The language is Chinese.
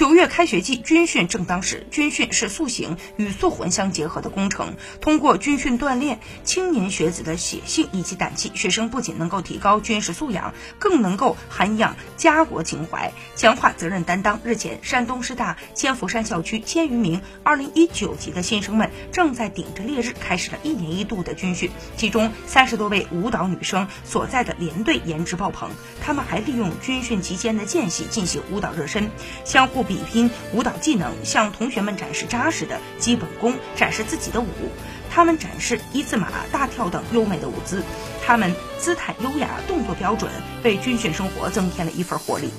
九月开学季，军训正当时。军训是塑形与塑魂相结合的工程。通过军训锻炼青年学子的血性以及胆气，学生不仅能够提高军事素养，更能够涵养家国情怀，强化责任担当。日前，山东师大千佛山校区千余名2019级的新生们正在顶着烈日开始了一年一度的军训，其中三十多位舞蹈女生所在的连队颜值爆棚，她们还利用军训期间的间隙进行舞蹈热身，相互。比拼舞蹈技能，向同学们展示扎实的基本功，展示自己的舞。他们展示一字马、大跳等优美的舞姿，他们姿态优雅，动作标准，为军训生活增添了一份活力。